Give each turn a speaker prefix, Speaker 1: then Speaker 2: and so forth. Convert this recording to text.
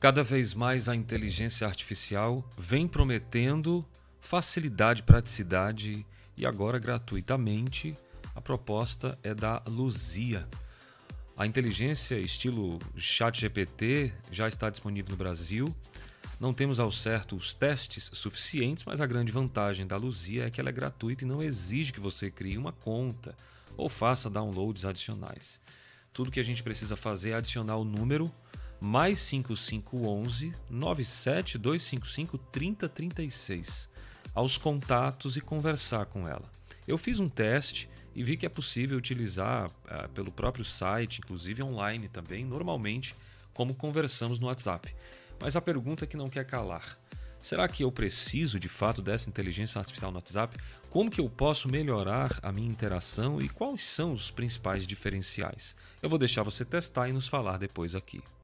Speaker 1: Cada vez mais a inteligência artificial vem prometendo facilidade, praticidade e agora gratuitamente a proposta é da Luzia. A inteligência estilo ChatGPT já está disponível no Brasil. Não temos ao certo os testes suficientes, mas a grande vantagem da Luzia é que ela é gratuita e não exige que você crie uma conta ou faça downloads adicionais. Tudo que a gente precisa fazer é adicionar o número mais 5511 97255 3036 aos contatos e conversar com ela. Eu fiz um teste e vi que é possível utilizar uh, pelo próprio site, inclusive online também, normalmente, como conversamos no WhatsApp. Mas a pergunta que não quer calar: será que eu preciso de fato dessa inteligência artificial no WhatsApp? Como que eu posso melhorar a minha interação e quais são os principais diferenciais? Eu vou deixar você testar e nos falar depois aqui.